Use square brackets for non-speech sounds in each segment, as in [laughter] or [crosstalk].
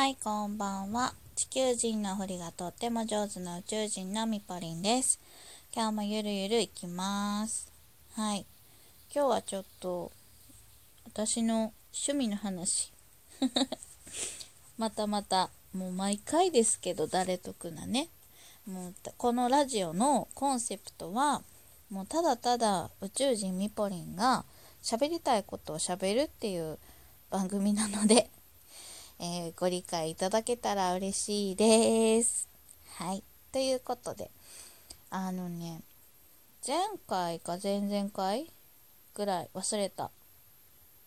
はい、こんばんは。地球人のふりがとっても上手な宇宙人のみぽりんです。今日もゆるゆるいきます。はい。今日はちょっと、私の趣味の話。[laughs] またまた、もう毎回ですけど、誰得なね。もう、このラジオのコンセプトは、もうただただ宇宙人みぽりんが喋りたいことを喋るっていう番組なので、えーご理解いただけたら嬉しいです。はい。ということで、あのね、前回か前々回ぐらい忘れた。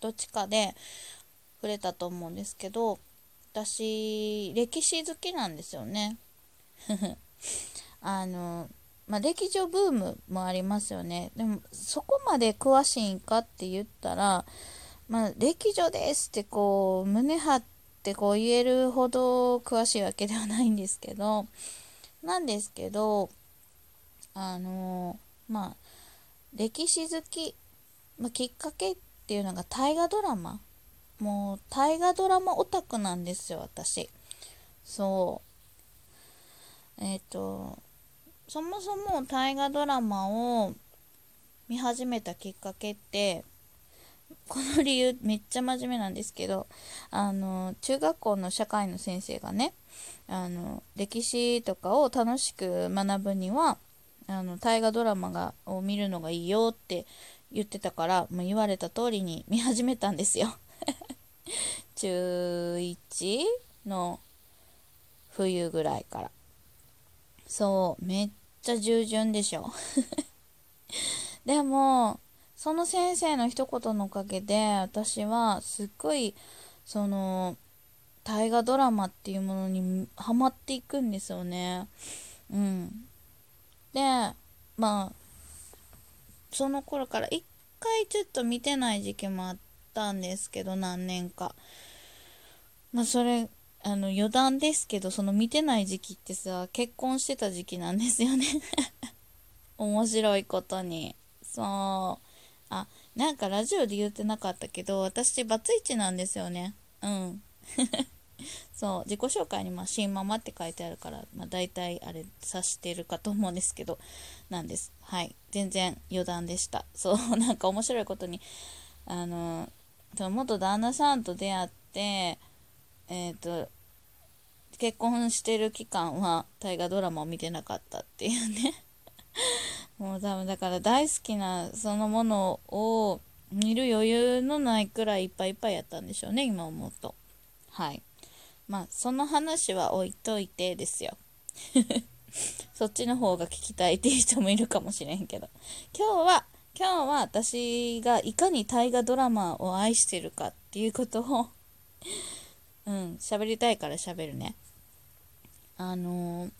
どっちかで触れたと思うんですけど、私、歴史好きなんですよね。[laughs] あの、まあ、歴女ブームもありますよね。でも、そこまで詳しいんかって言ったら、まあ、歴女ですってこう、胸張ってこう言えるほど詳しいわけではないんですけど、なんですけど、あのまあ、歴史好き、まあ、きっかけっていうのが大河ドラマ。もう、大河ドラマオタクなんですよ、私。そう。えっ、と、そもそも大河ドラマを見始めたきっかけって、この理由めっちゃ真面目なんですけど、あの、中学校の社会の先生がね、あの、歴史とかを楽しく学ぶには、あの、大河ドラマが、を見るのがいいよって言ってたから、もう言われた通りに見始めたんですよ。[laughs] 中1の冬ぐらいから。そう、めっちゃ従順でしょ。[laughs] でも、その先生の一言のおかげで、私はすっごい、その、大河ドラマっていうものにハマっていくんですよね。うん。で、まあ、その頃から一回ちょっと見てない時期もあったんですけど、何年か。まあ、それ、あの、余談ですけど、その見てない時期ってさ、結婚してた時期なんですよね。[laughs] 面白いことに。そう。あ、なんかラジオで言ってなかったけど、私、バツイチなんですよね。うん。[laughs] そう、自己紹介に、まあ、新ママって書いてあるから、まあ、大体あれ、指してるかと思うんですけど、なんです。はい。全然余談でした。[laughs] そう、なんか面白いことに、あの、その元旦那さんと出会って、えっ、と、結婚してる期間は大河ドラマを見てなかったっていうね。[laughs] もう多分だから大好きなそのものを見る余裕のないくらいいっぱいいっぱいやったんでしょうね、今思うと。はい。まあ、その話は置いといてですよ。[laughs] そっちの方が聞きたいっていう人もいるかもしれんけど。今日は、今日は私がいかに大河ドラマを愛してるかっていうことを [laughs] うん、喋りたいから喋るね。あのー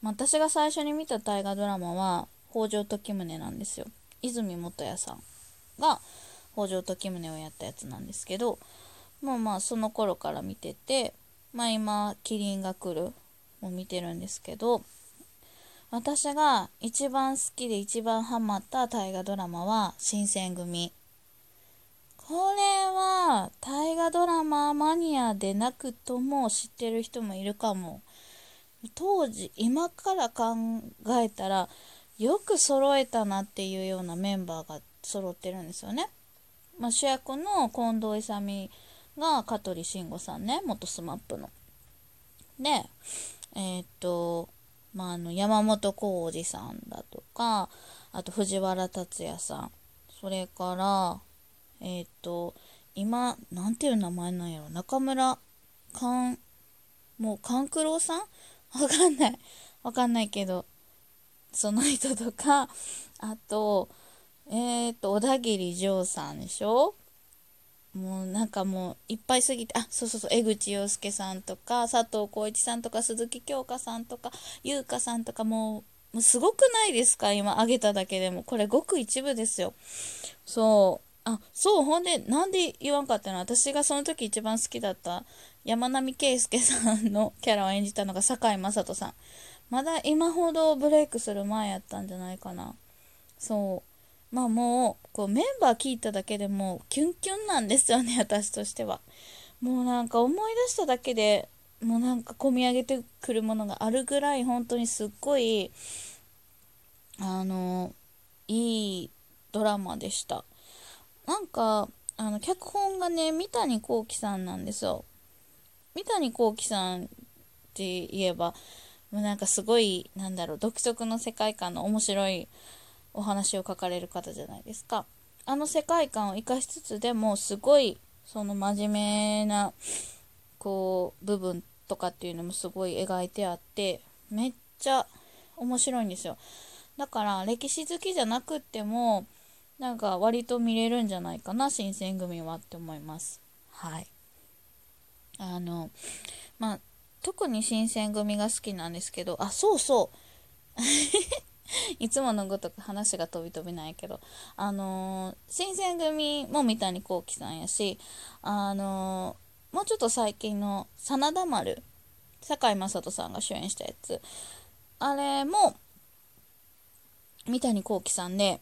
ま私が最初に見た大河ドラマは北条時宗なんですよ。泉元彌さんが北条時宗をやったやつなんですけど、まあまあその頃から見てて、まあ今、麒麟が来るを見てるんですけど、私が一番好きで一番ハマった大河ドラマは新選組。これは大河ドラママニアでなくとも知ってる人もいるかも。当時、今から考えたら、よく揃えたなっていうようなメンバーが揃ってるんですよね。まあ、主役の近藤勇が香取慎吾さんね、元スマップの。で、えーっと、まあ、あの、山本浩二さんだとか、あと藤原竜也さん、それから、えーっと、今、なんていう名前なんやろ、中村勘、もう勘九郎さん？わかんない。わかんないけど、その人とか、あと、えーと、小田切丈さんでしょ？もうなんかもういっぱいすぎて、あ、そうそうそう、江口洋介さんとか、佐藤浩市さんとか、鈴木京香さんとか、優香さんとか、もう、もうすごくないですか？今挙げただけでも。これごく一部ですよ。そう。あ、そう、ほんで、なんで言わんかったの私がその時一番好きだった山並圭介さんのキャラを演じたのが堺雅人さん。まだ今ほどブレイクする前やったんじゃないかな。そう。まあもう、こうメンバー聞いただけでもキュンキュンなんですよね、私としては。もうなんか思い出しただけでもうなんか込み上げてくるものがあるぐらい本当にすっごいあのいいドラマでしたなんかあの脚本がね三谷幸喜さんなんですよ三谷幸喜さんって言えばもうなんかすごいなんだろう独特の世界観の面白いお話を書かれる方じゃないですか。あの世界観を生かしつつでもすごいその真面目なこう部分とかっていうのもすごい描いてあってめっちゃ面白いんですよ。だから歴史好きじゃなくってもなんか割と見れるんじゃないかな新選組はって思います。はい。あのまあ特に新選組が好きなんですけどあそうそう。[laughs] いつものごとく話が飛び飛びないけど、あの、新選組も三谷幸喜さんやし、あの、もうちょっと最近の真田丸、堺雅人さんが主演したやつ、あれも三谷幸喜さんで、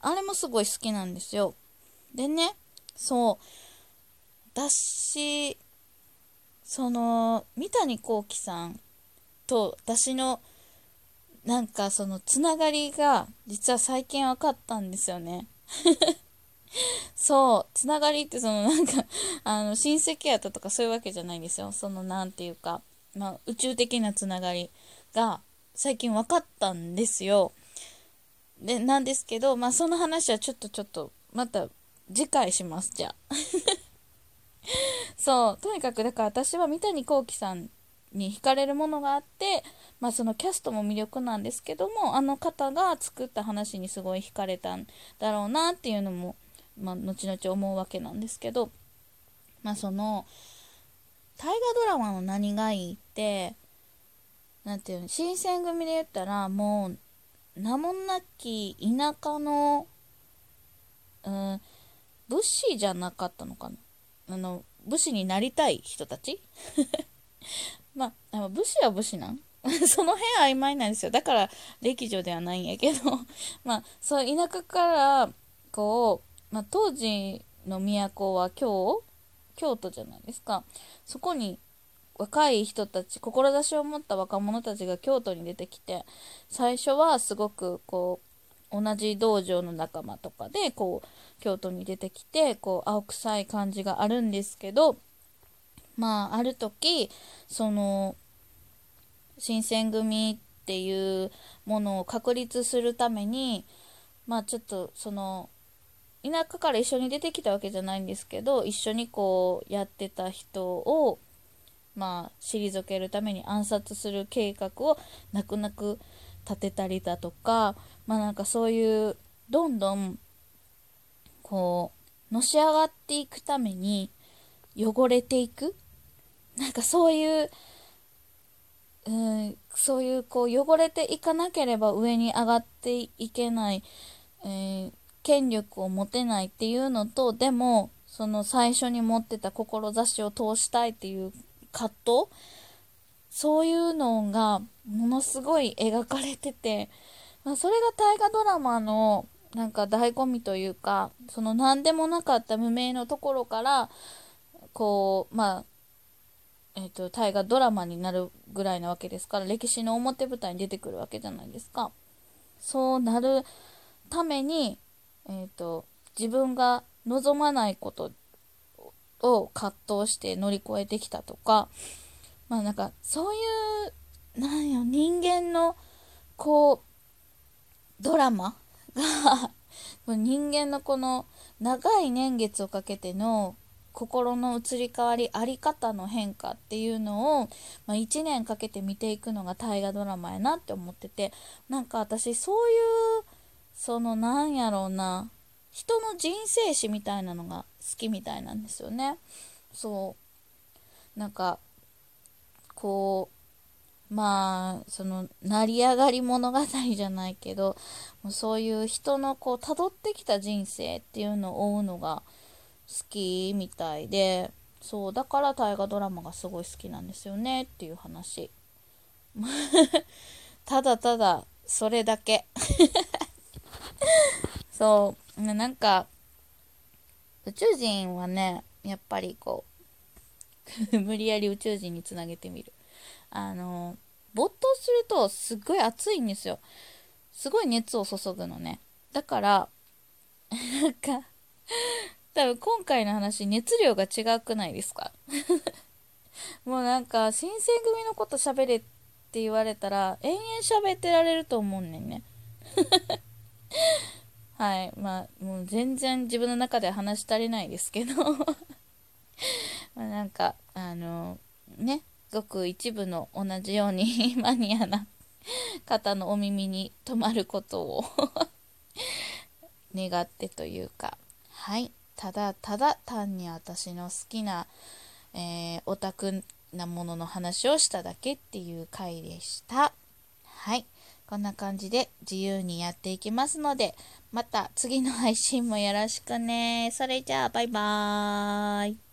あれもすごい好きなんですよ。でね、そう、私、その、三谷幸喜さんと私のなんかそのつながりが実は最近分かったんですよね。[laughs] そう、つながりってそのなんか、あの、親戚やったとかそういうわけじゃないんですよ。そのなんていうか、まあ、宇宙的なつながりが最近分かったんですよ。で、なんですけど、まあその話はちょっとちょっと、また次回します、じゃあ。そう、とにかくだから私は三谷幸喜さんに惹かれるものがあって、まあ、そのキャストも魅力なんですけどもあの方が作った話にすごい惹かれたんだろうなっていうのも、まあ、後々思うわけなんですけど、まあ、その大河ドラマの何がいいって何ていうの新選組で言ったらもう名もなき田舎の、うん、武士じゃなかったのかな。あの武士になりたい人たち？[laughs] まあ、武士は武士なん？[laughs] その辺曖昧なんですよ。だから歴女ではないんやけど [laughs] まあ、そう、田舎から、こう、まあ、当時の都は京京都じゃないですか。そこに若い人たち、志を持った若者たちが京都に出てきて、最初はすごくこう、同じ道場の仲間とかで、こう、京都に出てきて、こう、青臭い感じがあるんですけど、まあ、ある時、その、新選組っていうものを確立するために、まあちょっとその、田舎から一緒に出てきたわけじゃないんですけど、一緒にこうやってた人を、まあ退けるために暗殺する計画を泣く泣く立てたりだとか、まあなんかそういう、どんどん、こう、のし上がっていくために汚れていく。なんかそういう、うん、そういうこう汚れていかなければ上に上がっていけない、えー、権力を持てないっていうのと、でも、その最初に持ってた志を通したいっていう葛藤。そういうのがものすごい描かれてて、まあ、それが大河ドラマのなんか醍醐味というか、その何でもなかった無名のところから、こう、まあ、えーと、大河ドラマになるぐらいなわけですから歴史の表舞台に出てくるわけじゃないですか。そうなるために、えーと、自分が望まないことを葛藤して乗り越えてきたとかまあなんかそういうなんよ人間のこうドラマ？[laughs] が人間のこの長い年月をかけての心の移り変わりあり方の変化っていうのを、まあ、1年かけて見ていくのが大河ドラマやなって思っててなんか私そういうそのなんやろうな人の人生史みたいなのが好きみたいなんですよね。そう。なんかこうまあその成り上がり物語じゃないけどもうそういう人のこう辿ってきた人生っていうのを追うのが好きみたいでそうだから大河ドラマがすごい好きなんですよねっていう話。[laughs] ただただそれだけ。[laughs] そう。なんか宇宙人はねやっぱりこう [laughs] 無理やり宇宙人につなげてみる。あの没頭するとすっごい熱いんですよ。すごい熱を注ぐのね。だからなんか多分今回の話熱量が違くないですか？[laughs] もうなんか新選組のこと喋れって言われたら延々喋ってられると思うねんね。[laughs] はい。まあもう全然自分の中では話し足りないですけど。[laughs] まなんかあのね。ごく一部の同じように [laughs] マニアな方のお耳に止まることを [laughs] 願ってというか。はい。ただただ単に私の好きな、えー、オタクなものの話をしただけっていう回でした。はい。こんな感じで自由にやっていきますのでまた次の配信もよろしくね。それじゃあバイバーイ。